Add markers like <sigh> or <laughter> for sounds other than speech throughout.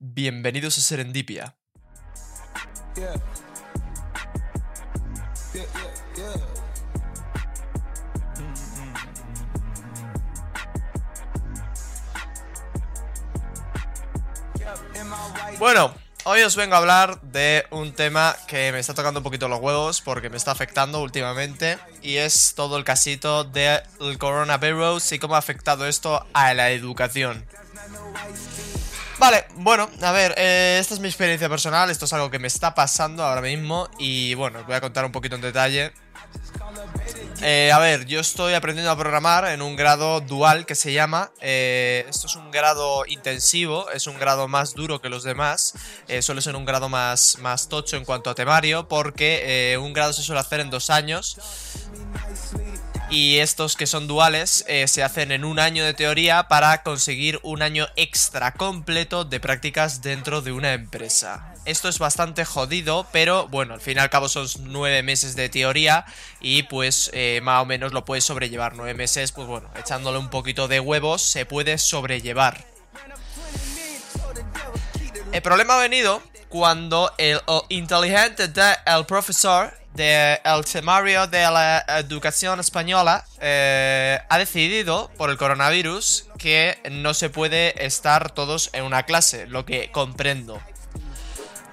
Bienvenidos a Serendipia. Bueno, hoy os vengo a hablar de un tema que me está tocando un poquito los huevos porque me está afectando últimamente y es todo el casito del coronavirus y cómo ha afectado esto a la educación. Vale, bueno, a ver, eh, esta es mi experiencia personal, esto es algo que me está pasando ahora mismo y bueno, os voy a contar un poquito en detalle. Eh, a ver, yo estoy aprendiendo a programar en un grado dual que se llama. Eh, esto es un grado intensivo, es un grado más duro que los demás. suele ser un grado más, más tocho en cuanto a temario, porque un grado se suele hacer en dos años. Y estos que son duales eh, se hacen en un año de teoría para conseguir un año extra completo de prácticas dentro de una empresa. Esto es bastante jodido, pero bueno, al fin y al cabo son nueve meses de teoría y pues eh, más o menos lo puedes sobrellevar. Nueve meses, pues bueno, echándole un poquito de huevos se puede sobrellevar. El problema ha venido cuando el inteligente del profesor el temario de la educación española eh, ha decidido, por el coronavirus, que no se puede estar todos en una clase, lo que comprendo.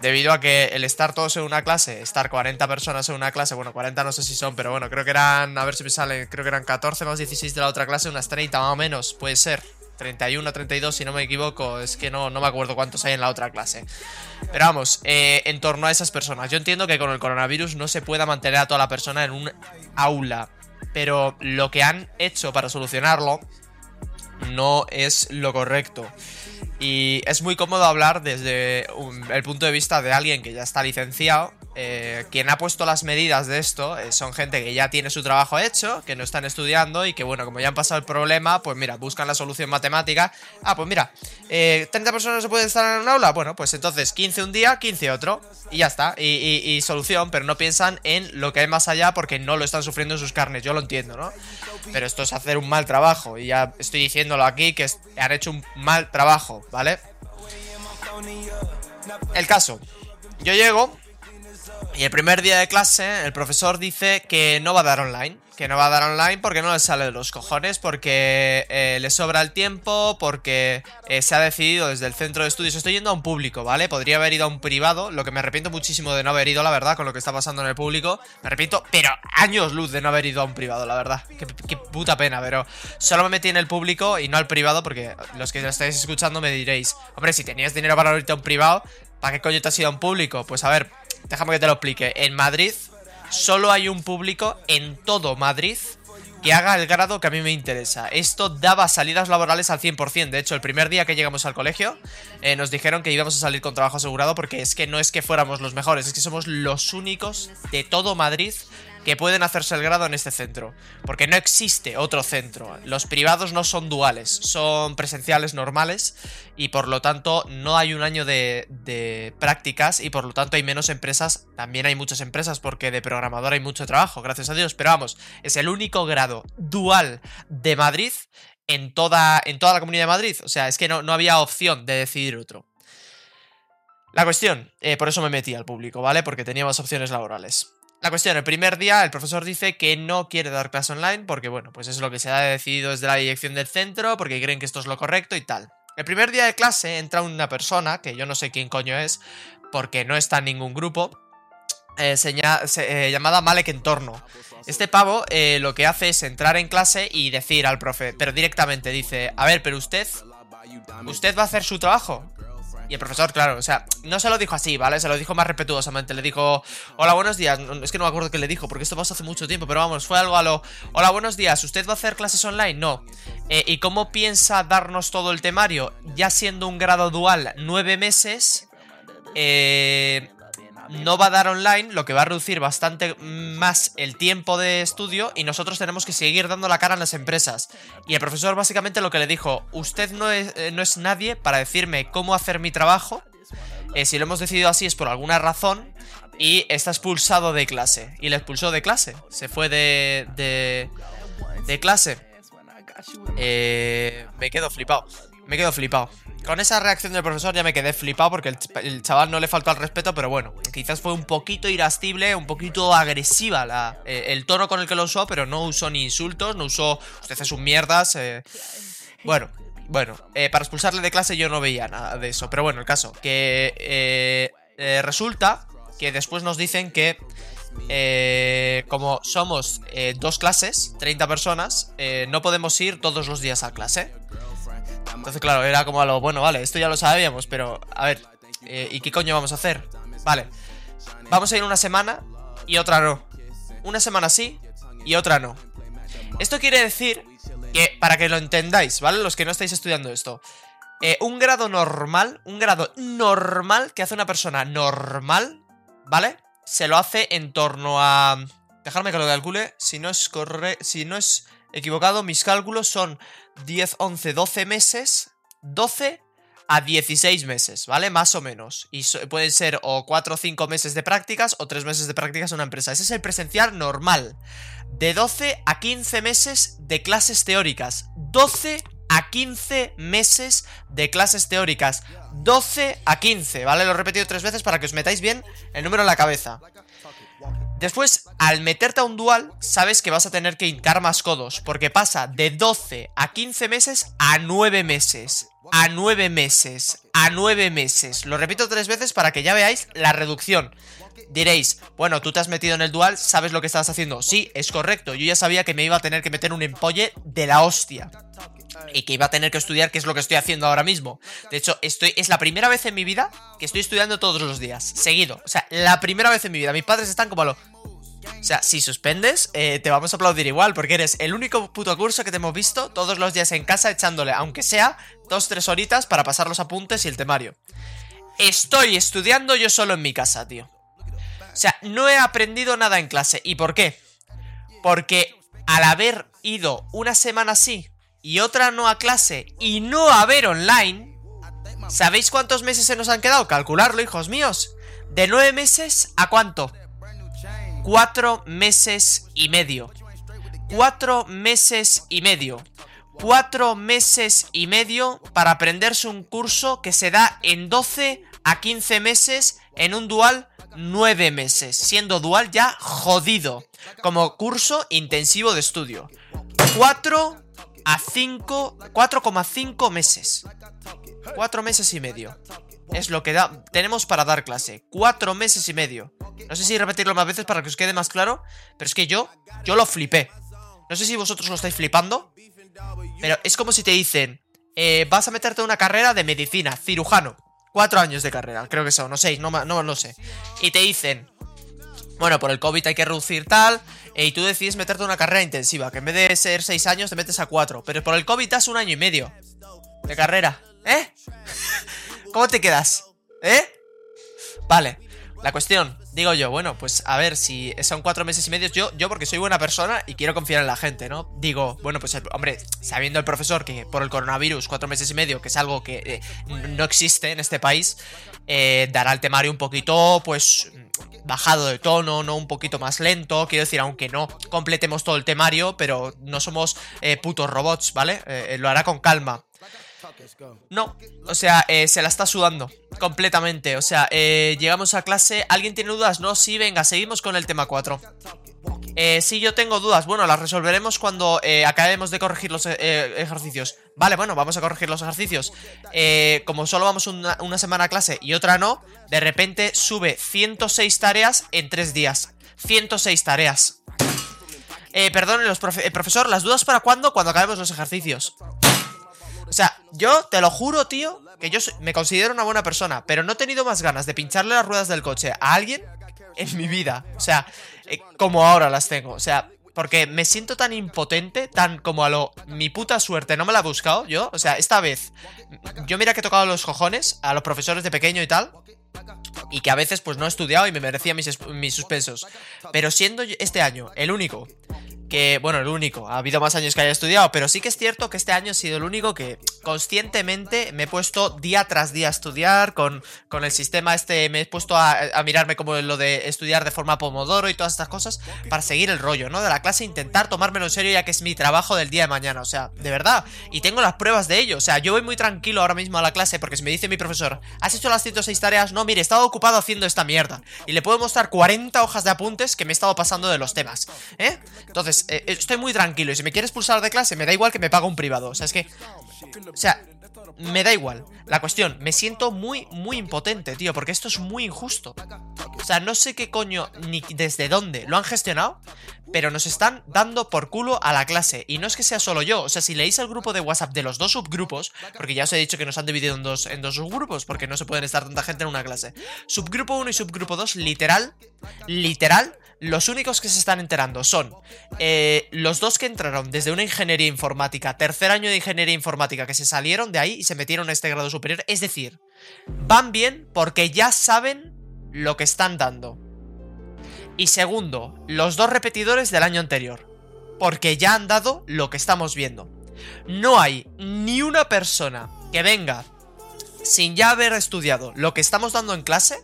Debido a que el estar todos en una clase, estar 40 personas en una clase, bueno, 40 no sé si son, pero bueno, creo que eran, a ver si me sale, creo que eran 14 más 16 de la otra clase, unas 30 más o menos, puede ser. 31, 32 si no me equivoco, es que no, no me acuerdo cuántos hay en la otra clase. Pero vamos, eh, en torno a esas personas. Yo entiendo que con el coronavirus no se pueda mantener a toda la persona en un aula, pero lo que han hecho para solucionarlo no es lo correcto. Y es muy cómodo hablar desde el punto de vista de alguien que ya está licenciado eh, quien ha puesto las medidas de esto eh, son gente que ya tiene su trabajo hecho, que no están estudiando y que, bueno, como ya han pasado el problema, pues mira, buscan la solución matemática. Ah, pues mira, eh, 30 personas se pueden estar en un aula. Bueno, pues entonces 15 un día, 15 otro. Y ya está. Y, solución, pero no piensan en lo que hay más allá porque no lo están sufriendo en sus carnes. Yo lo entiendo, ¿no? Pero esto es hacer un mal trabajo. Y ya estoy diciéndolo aquí que han hecho un mal trabajo, ¿vale? El caso. Yo llego y el primer día de clase, el profesor dice que no va a dar online. Que no va a dar online porque no le sale de los cojones, porque eh, le sobra el tiempo, porque eh, se ha decidido desde el centro de estudios. Estoy yendo a un público, ¿vale? Podría haber ido a un privado, lo que me arrepiento muchísimo de no haber ido, la verdad, con lo que está pasando en el público. Me arrepiento, pero años luz de no haber ido a un privado, la verdad. Qué, puta pena, pero solo me metí en el público y no al privado, porque los que lo estáis escuchando me diréis, hombre, si tenías dinero para irte a un privado, ¿para qué coño te has ido a un público? Pues a ver, déjame que te lo explique. En Madrid solo hay un público en todo Madrid que haga el grado que a mí me interesa. Esto daba salidas laborales al 100%. De hecho, el primer día que llegamos al colegio, eh, nos dijeron que íbamos a salir con trabajo asegurado porque es que no es que fuéramos los mejores, es que somos los únicos de todo Madrid que pueden hacerse el grado en este centro, porque no existe otro centro. Los privados no son duales, son presenciales normales y por lo tanto no hay un año de, prácticas y por lo tanto hay menos empresas. También hay muchas empresas porque de programador hay mucho trabajo, gracias a Dios, pero vamos, es el único grado dual de Madrid en toda, en toda la comunidad de Madrid. O sea, es que no, no había opción de decidir otro. La cuestión, eh, por eso me metí al público, ¿vale? Porque tenía más opciones laborales. La cuestión, el primer día el profesor dice que no quiere dar clase online porque, bueno, pues es lo que se ha decidido desde la dirección del centro, porque creen que esto es lo correcto y tal. El primer día de clase entra una persona, que yo no sé quién coño es, porque no está en ningún grupo, eh, eh, llamada Malek Entorno. Este pavo eh, lo que hace es entrar en clase y decir al profe, pero directamente dice, a ver, pero usted, ¿usted va a hacer su trabajo? Y el profesor, claro, o sea, no se lo dijo así, ¿vale? Se lo dijo más respetuosamente. Le dijo, hola, buenos días. Es que no me acuerdo qué le dijo, porque esto pasó hace mucho tiempo, pero vamos, fue algo a lo, hola, buenos días. ¿Usted va a hacer clases online? No. Eh, ¿Y cómo piensa darnos todo el temario? Ya siendo un grado dual nueve meses, eh, no va a dar online, lo que va a reducir bastante más el tiempo de estudio y nosotros tenemos que seguir dando la cara en las empresas. Y el profesor básicamente lo que le dijo, usted no es, eh, no es nadie para decirme cómo hacer mi trabajo, eh, si lo hemos decidido así es por alguna razón y está expulsado de clase. Y le expulsó de clase, se fue de, de, de clase. Eh, me quedo flipado, me quedo flipado. con esa reacción del profesor ya me quedé flipado porque el, chaval no le faltó al respeto, pero bueno, quizás fue un poquito irascible, un poquito agresiva la, eh, el tono con el que lo usó, pero no usó ni insultos, no usó usted es mierdas. Eh. Bueno, bueno, eh, para expulsarle de clase yo no veía nada de eso, pero bueno, el caso, que resulta que después nos dicen que como somos dos clases, 30 personas, no podemos ir todos los días a clase. Entonces, claro, era como a lo bueno, vale, esto ya lo sabíamos, pero a ver, eh, ¿y qué coño vamos a hacer? Vale, vamos a ir una semana y otra no. Una semana sí y otra no. Esto quiere decir que, para que lo entendáis, ¿vale? Los que no estáis estudiando esto. Eh, un grado normal, un grado normal que hace una persona normal, ¿vale? Se lo hace en torno a... Dejadme que lo calcule. Si no es corre... Si no es equivocado, mis cálculos son 10, 11, 12 meses, 12 a 16 meses, ¿vale? Más o menos. Y pueden ser o 4 o 5 meses de prácticas o 3 meses de prácticas en una empresa. Ese es el presencial normal. De 12 a 15 meses de clases teóricas. 12 a 15 meses de clases teóricas. 12 a 15, ¿vale? Lo he repetido tres veces para que os metáis bien el número en la cabeza. Después, al meterte a un dual, sabes que vas a tener que hincar más codos, porque pasa de 12 a 15 meses a 9 meses. A 9 meses. A 9 meses. Lo repito tres veces para que ya veáis la reducción. Diréis, bueno, tú te has metido en el dual, sabes lo que estás haciendo. Sí, es correcto. Yo ya sabía que me iba a tener que meter un empolle de la hostia y que iba a tener que estudiar, que es lo que estoy haciendo ahora mismo. De hecho, estoy, es la primera vez en mi vida que estoy estudiando todos los días, seguido. O sea, la primera vez en mi vida. Mis padres están como a lo... O sea, si suspendes, eh, te vamos a aplaudir igual, porque eres el único puto curso que te hemos visto todos los días en casa echándole, aunque sea, dos, tres horitas para pasar los apuntes y el temario. Estoy estudiando yo solo en mi casa, tío. O sea, no he aprendido nada en clase. ¿Y por qué? Porque al haber ido una semana así y otra no a clase y no a ver online, ¿sabéis cuántos meses se nos han quedado? Calcularlo, hijos míos. ¿De nueve meses a cuánto? Cuatro meses y medio. Cuatro meses y medio. Cuatro meses y medio para aprenderse un curso que se da en 12 a 15 meses en un dual 9 meses, siendo dual ya jodido, como curso intensivo de estudio. 4 a 5, 4,5 meses. 4 meses y medio. Es lo que da, tenemos para dar clase. 4 meses y medio. No sé si repetirlo más veces para que os quede más claro, pero es que yo, yo lo flipé. No sé si vosotros lo estáis flipando, pero es como si te dicen, eh, vas a meterte en una carrera de medicina, cirujano. 4 años de carrera, creo que son, no 6, no, no lo sé. Y te dicen, bueno, por el COVID hay que reducir tal, y tú decides meterte en una carrera intensiva, que en vez de ser 6 años te metes a 4, pero por el COVID das un año y medio de carrera, ¿eh? <laughs> ¿Cómo te quedas? ¿Eh? Vale, la cuestión, digo yo, bueno, pues a ver si son cuatro meses y medio, yo, yo porque soy buena persona y quiero confiar en la gente, ¿no? Digo, bueno, pues hombre, sabiendo el profesor que por el coronavirus cuatro meses y medio, que es algo que eh, no existe en este país, eh, dará el temario un poquito, pues bajado de tono, no un poquito más lento. Quiero decir, aunque no completemos todo el temario, pero no somos eh, putos robots, ¿vale? Eh, eh, lo hará con calma. No, o sea, se la está sudando completamente. O sea, llegamos a clase. ¿Alguien tiene dudas? No, sí, venga, seguimos con el tema 4. Eh, si yo tengo dudas, bueno, las resolveremos cuando eh, acabemos de corregir los eh, ejercicios. Vale, bueno, vamos a corregir los ejercicios. Eh, como solo vamos una, semana a clase y otra no, de repente sube 106 tareas en 3 días. 106 tareas. Eh, perdón, los profesor, ¿las dudas para cuándo? Cuando acabemos los ejercicios. O sea, yo te lo juro, tío, que yo me considero una buena persona, pero no he tenido más ganas de pincharle las ruedas del coche a alguien en mi vida. O sea, eh, como ahora las tengo. O sea, porque me siento tan impotente, tan como a lo... Mi puta suerte, no me la he buscado yo. O sea, esta vez, yo mira que he tocado los cojones a los profesores de pequeño y tal. Y que a veces pues no he estudiado y me merecía mis, mis suspensos. Pero siendo este año el único que, bueno, el único, ha habido más años que haya estudiado, pero sí que es cierto que este año ha sido el único que conscientemente me he puesto día tras día a estudiar con, con el sistema este, me he puesto a, a, mirarme como lo de estudiar de forma pomodoro y todas estas cosas para seguir el rollo, ¿no? De la clase, intentar tomármelo en serio ya que es mi trabajo del día de mañana, o sea, de verdad, y tengo las pruebas de ello, o sea, yo voy muy tranquilo ahora mismo a la clase porque si me dice mi profesor, ¿has hecho las 106 tareas? No, mire, he estado ocupado haciendo esta mierda, y le puedo mostrar 40 hojas de apuntes que me he estado pasando de los temas, ¿eh? Entonces, eh, estoy muy tranquilo y si me quieres pulsar de clase me da igual que me pague un privado. O sea, es que... O sea, me da igual. La cuestión, me siento muy, muy impotente, tío, porque esto es muy injusto. O sea, no sé qué coño ni desde dónde lo han gestionado, pero nos están dando por culo a la clase. Y no es que sea solo yo, o sea, si leéis el grupo de WhatsApp de los dos subgrupos, porque ya os he dicho que nos han dividido en dos, en dos subgrupos, porque no se pueden estar tanta gente en una clase. Subgrupo 1 y subgrupo 2, literal, literal, los únicos que se están enterando son eh, los dos que entraron desde una ingeniería informática, tercer año de ingeniería informática, que se salieron de ahí y se metieron a este grado superior. Es decir, van bien porque ya saben lo que están dando. Y segundo, los dos repetidores del año anterior. Porque ya han dado lo que estamos viendo. No hay ni una persona que venga sin ya haber estudiado lo que estamos dando en clase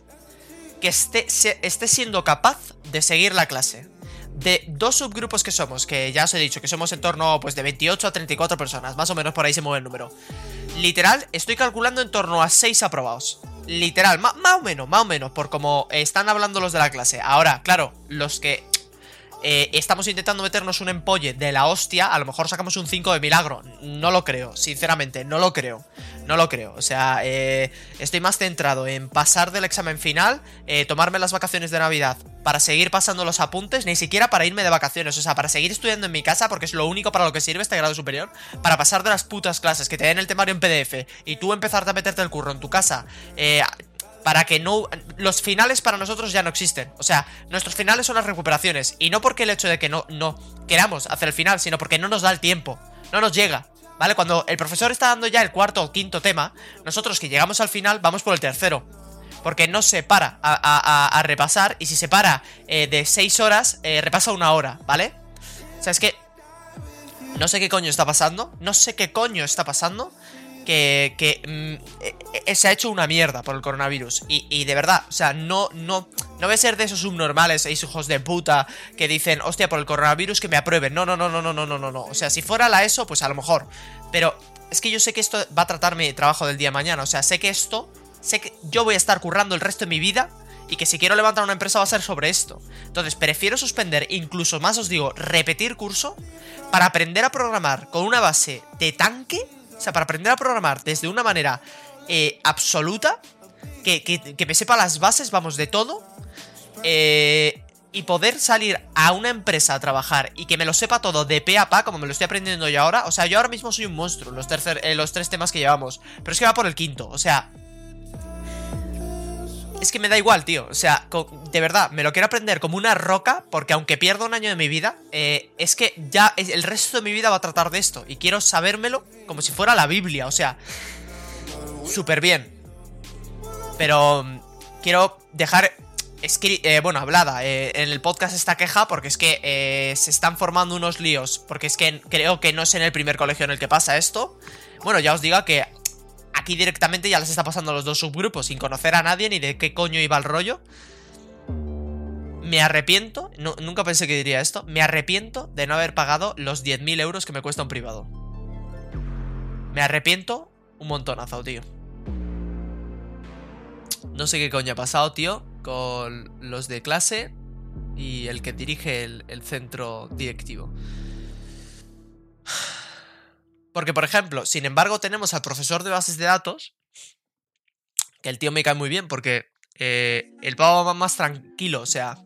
que esté, esté siendo capaz de seguir la clase. De dos subgrupos que somos, que ya os he dicho que somos en torno pues de 28 a 34 personas, más o menos por ahí se mueve el número. Literal, estoy calculando en torno a 6 aprobados. Literal, más o menos, más o menos, por como están hablando los de la clase. Ahora, claro, los que eh, estamos intentando meternos un empolle de la hostia, a lo mejor sacamos un 5 de milagro. No lo creo, sinceramente, no lo creo. No lo creo. O sea, eh, estoy más centrado en pasar del examen final, eh, tomarme las vacaciones de Navidad para seguir pasando los apuntes, ni siquiera para irme de vacaciones, o sea, para seguir estudiando en mi casa, porque es lo único para lo que sirve este grado superior, para pasar de las putas clases que te den el temario en PDF y tú empezarte a meterte el curro en tu casa, eh, para que no... Los finales para nosotros ya no existen. O sea, nuestros finales son las recuperaciones. Y no porque el hecho de que no, no queramos hacer el final, sino porque no nos da el tiempo. No nos llega. ¿Vale? Cuando el profesor está dando ya el cuarto o quinto tema, nosotros que llegamos al final vamos por el tercero. Porque no se para a, repasar. Y si se para eh, de seis horas, eh, repasa una hora, ¿vale? O sea, es que... No sé qué coño está pasando. No sé qué coño está pasando que, mm, e, e, se ha hecho una mierda por el coronavirus. Y, de verdad, o sea, no, no, no voy a ser de esos subnormales, esos hijos de puta que dicen, hostia, por el coronavirus que me aprueben. No, no, no, no, no, no, no, no, no. O sea, si fuera la ESO, pues a lo mejor. Pero es que yo sé que esto va a tratar mi trabajo del día de mañana. O sea, sé que esto, sé que yo voy a estar currando el resto de mi vida y que si quiero levantar una empresa va a ser sobre esto. Entonces, prefiero suspender, incluso más os digo, repetir curso para aprender a programar con una base de tanque o sea, para aprender a programar desde una manera eh, absoluta, que, me sepa las bases, vamos, de todo, eh, y poder salir a una empresa a trabajar y que me lo sepa todo de pe a pa, como me lo estoy aprendiendo yo ahora. O sea, yo ahora mismo soy un monstruo, los, tercer, los tres temas que llevamos. Pero es que va por el quinto, o sea, es que me da igual, tío. O sea, de verdad, me lo quiero aprender como una roca, porque aunque pierda un año de mi vida, eh, es que ya el resto de mi vida va a tratar de esto. Y quiero sabérmelo como si fuera la Biblia, o sea, súper bien. Pero mm, quiero dejar eh, bueno, hablada eh, en el podcast esta queja porque es que se están formando unos líos, porque es que creo que no es en el primer colegio en el que pasa esto. Bueno, ya os diga que Aquí directamente ya les está pasando los dos subgrupos sin conocer a nadie ni de qué coño iba el rollo. Me arrepiento, nunca pensé que diría esto, me arrepiento de no haber pagado los 10.000 euros que me cuesta un privado. Me arrepiento un montonazo, tío. No sé qué coño ha pasado, tío, con los de clase y el que dirige el centro directivo. Porque, por ejemplo, sin embargo, tenemos al profesor de bases de datos, que el tío me cae muy bien porque eh, el pavo va más tranquilo, o sea,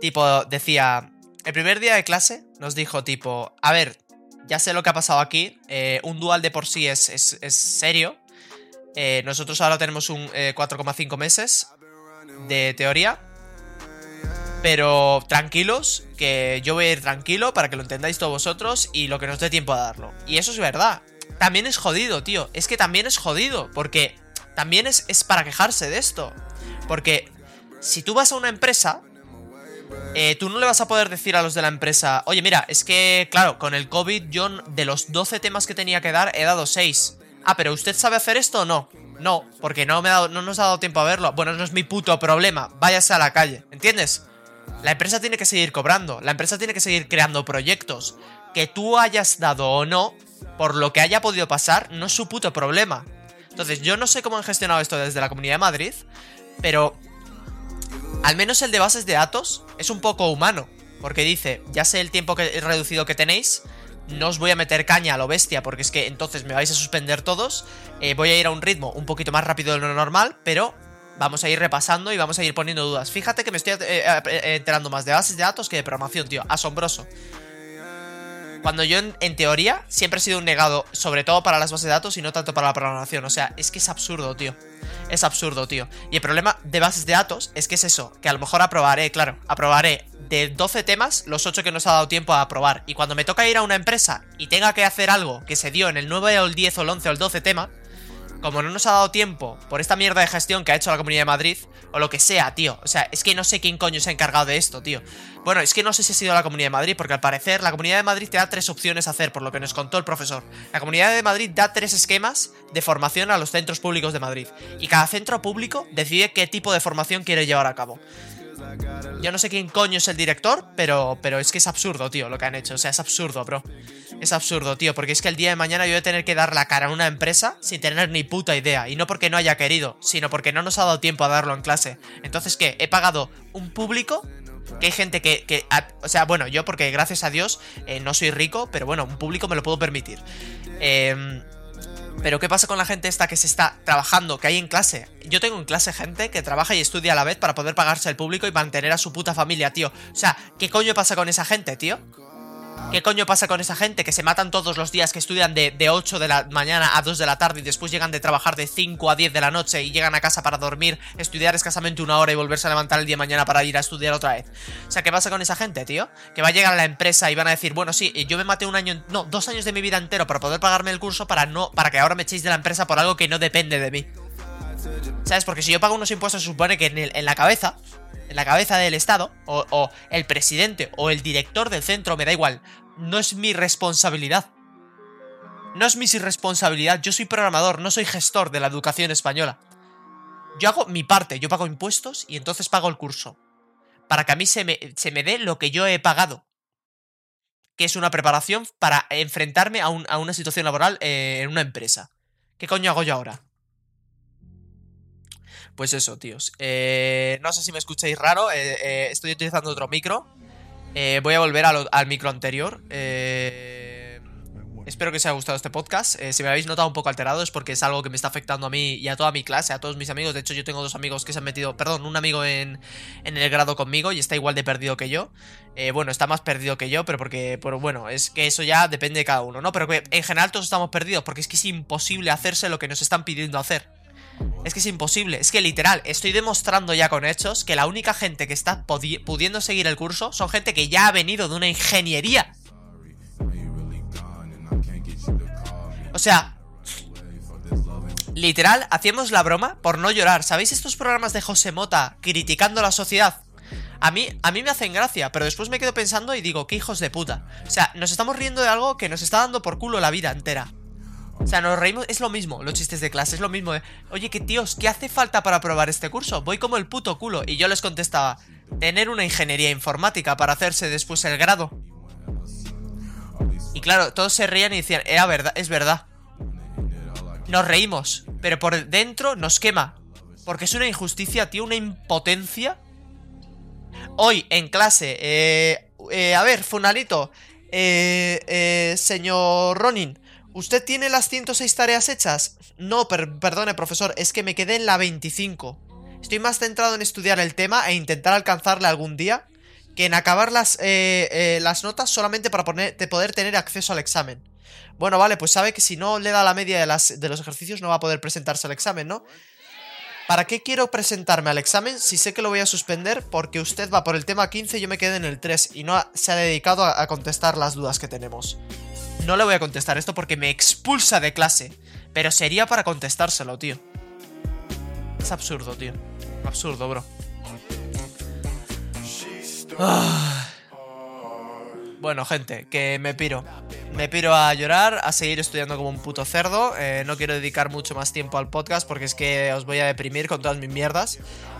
tipo, decía, el primer día de clase nos dijo, tipo, a ver, ya sé lo que ha pasado aquí, eh, un dual de por sí es, es, serio, eh, nosotros ahora tenemos un 4,5 meses de teoría, pero tranquilos, que yo voy a ir tranquilo para que lo entendáis todos vosotros y lo que nos dé tiempo a darlo. Y eso es verdad. También es jodido, tío. Es que también es jodido, porque también es, es para quejarse de esto. Porque si tú vas a una empresa, eh, tú no le vas a poder decir a los de la empresa, oye, mira, es que, claro, con el COVID yo de los 12 temas que tenía que dar he dado 6. Ah, pero ¿usted sabe hacer esto o no? No, porque no, me ha no nos ha dado tiempo a verlo. Bueno, no es mi puto problema. Váyase a la calle. ¿Entiendes? La empresa tiene que seguir cobrando. La empresa tiene que seguir creando proyectos. Que tú hayas dado o no, por lo que haya podido pasar, no es su puto problema. Entonces, yo no sé cómo han gestionado esto desde la Comunidad de Madrid, pero al menos el de bases de datos es un poco humano. Porque dice, ya sé el tiempo que, reducido que tenéis, no os voy a meter caña a lo bestia, porque es que entonces me vais a suspender todos. Eh, voy a ir a un ritmo un poquito más rápido de lo normal, pero vamos a ir repasando y vamos a ir poniendo dudas. Fíjate que me estoy eh, eh, enterando más de bases de datos que de programación, tío. Asombroso. Cuando yo, en, teoría, siempre he sido un negado, sobre todo para las bases de datos y no tanto para la programación. O sea, es que es absurdo, tío. Es absurdo, tío. Y el problema de bases de datos es que es eso, que a lo mejor aprobaré, claro, aprobaré de 12 temas los 8 que nos ha dado tiempo a aprobar. Y cuando me toca ir a una empresa y tenga que hacer algo que se dio en el 9 o el 10 o el 11 o el 12 tema, como no nos ha dado tiempo por esta mierda de gestión que ha hecho la Comunidad de Madrid, o lo que sea, tío. O sea, es que no sé quién coño se ha encargado de esto, tío. Bueno, es que no sé si ha sido la Comunidad de Madrid, porque al parecer la Comunidad de Madrid te da tres opciones a hacer, por lo que nos contó el profesor. La Comunidad de Madrid da tres esquemas de formación a los centros públicos de Madrid. Y cada centro público decide qué tipo de formación quiere llevar a cabo. Yo no sé quién coño es el director, pero, pero es que es absurdo, tío, lo que han hecho. O sea, es absurdo, bro. Es absurdo, tío, porque es que el día de mañana yo voy a tener que dar la cara a una empresa sin tener ni puta idea. Y no porque no haya querido, sino porque no nos ha dado tiempo a darlo en clase. Entonces, ¿qué? He pagado un público que hay gente que, o sea, bueno, yo porque gracias a Dios eh, no soy rico, pero bueno, un público me lo puedo permitir. Eh, pero ¿qué pasa con la gente esta que se está trabajando, que hay en clase? Yo tengo en clase gente que trabaja y estudia a la vez para poder pagarse el público y mantener a su puta familia, tío. O sea, ¿qué coño pasa con esa gente, tío? ¿Qué coño pasa con esa gente que se matan todos los días, que estudian de, 8 de la mañana a 2 de la tarde y después llegan de trabajar de 5 a 10 de la noche y llegan a casa para dormir, estudiar escasamente una hora y volverse a levantar el día de mañana para ir a estudiar otra vez? O sea, ¿qué pasa con esa gente, tío? Que va a llegar a la empresa y van a decir, bueno, sí, yo me maté un año, no, dos años de mi vida entero para poder pagarme el curso para no, para que ahora me echéis de la empresa por algo que no depende de mí. ¿Sabes? Porque si yo pago unos impuestos, se supone que en, la cabeza la cabeza del Estado, o, el presidente, o el director del centro, me da igual, no es mi responsabilidad. No es mi irresponsabilidad, yo soy programador, no soy gestor de la educación española. Yo hago mi parte, yo pago impuestos y entonces pago el curso. Para que a mí se me, se me dé lo que yo he pagado. Que es una preparación para enfrentarme a, una situación laboral eh, en una empresa. ¿Qué coño hago yo ahora? Pues eso, tíos. Eh, no sé si me escucháis raro. Eh, estoy utilizando otro micro. Eh, voy a volver al micro anterior. Eh, espero que os haya gustado este podcast. Eh, si me habéis notado un poco alterado es porque es algo que me está afectando a mí y a toda mi clase, a todos mis amigos. De hecho, yo tengo dos amigos que se han metido, perdón, un amigo en, el grado conmigo y está igual de perdido que yo. bueno, está más perdido que yo, pero porque, pero bueno, es que eso ya depende de cada uno, ¿no? Pero en general todos estamos perdidos porque es que es imposible hacerse lo que nos están pidiendo hacer. Es que es imposible, es que literal, estoy demostrando ya con hechos que la única gente que está pudiendo seguir el curso son gente que ya ha venido de una ingeniería. O sea, literal, hacíamos la broma por no llorar. ¿Sabéis estos programas de José Mota criticando la sociedad? A mí, a mí me hacen gracia, pero después me quedo pensando y digo, qué hijos de puta. O sea, nos estamos riendo de algo que nos está dando por culo la vida entera. O sea, nos reímos, es lo mismo, los chistes de clase, es lo mismo. Oye, que tíos, ¿qué hace falta para probar este curso? Voy como el puto culo. Y yo les contestaba, tener una ingeniería informática para hacerse después el grado. Y claro, todos se reían y decían, verdad, es verdad. Nos reímos, pero por dentro nos quema. Porque es una injusticia, tío, una impotencia. Hoy, en clase, eh, eh a ver, Funalito, eh, eh, señor Ronin, ¿Usted tiene las 106 tareas hechas? No, perdone, profesor, es que me quedé en la 25. Estoy más centrado en estudiar el tema e intentar alcanzarle algún día que en acabar las, eh, eh, las notas solamente para poder tener acceso al examen. Bueno, vale, pues sabe que si no le da la media de, las, de los ejercicios no va a poder presentarse al examen, ¿no? ¿Para qué quiero presentarme al examen si sé que lo voy a suspender porque usted va por el tema 15 y yo me quedé en el 3 y no se ha dedicado a contestar las dudas que tenemos? No le voy a contestar esto porque me expulsa de clase. Pero sería para contestárselo, tío. Es absurdo, tío. Absurdo, bro. Ah. Bueno, gente, que me piro. Me piro a llorar, a seguir estudiando como un puto cerdo. Eh, no quiero dedicar mucho más tiempo al podcast porque es que os voy a deprimir con todas mis mierdas.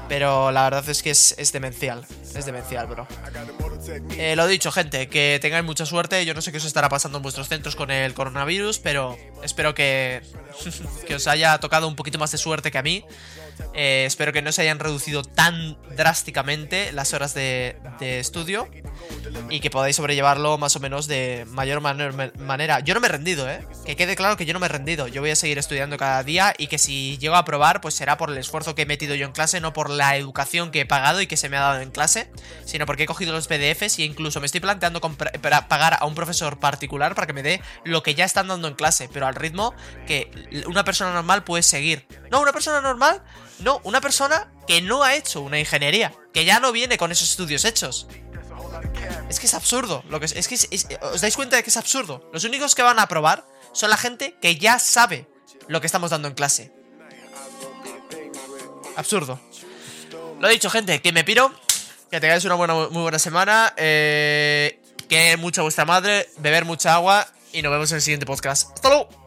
Pero la verdad es que es, demencial. Es demencial, bro. Eh, lo dicho, gente, que tengáis mucha suerte. Yo no sé qué os estará pasando en vuestros centros con el coronavirus, pero espero que, <laughs> que os haya tocado un poquito más de suerte que a mí. Eh, espero que no se hayan reducido tan drásticamente las horas de, estudio y que podáis sobrellevarlo más o menos de mayor manera. Yo no me he rendido, ¿eh? Que quede claro que yo no me he rendido. Yo voy a seguir estudiando cada día y que si llego a aprobar, pues será por el esfuerzo que he metido yo en clase, no por la educación que he pagado y que se me ha dado en clase, sino porque he cogido los PDFs y incluso me estoy planteando pagar a un profesor particular para que me dé lo que ya están dando en clase, pero al ritmo que una persona normal puede seguir. No, una persona normal no, una persona que no ha hecho una ingeniería, que ya no viene con esos estudios hechos. Es que es absurdo. Os dais cuenta de que es absurdo. Los únicos que van a aprobar son la gente que ya sabe lo que estamos dando en clase. Absurdo. Lo dicho, gente, que me piro. Que tengáis una buena, muy buena semana. Eh, que mucha vuestra madre, beber mucha agua. Y nos vemos en el siguiente podcast. ¡Hasta luego!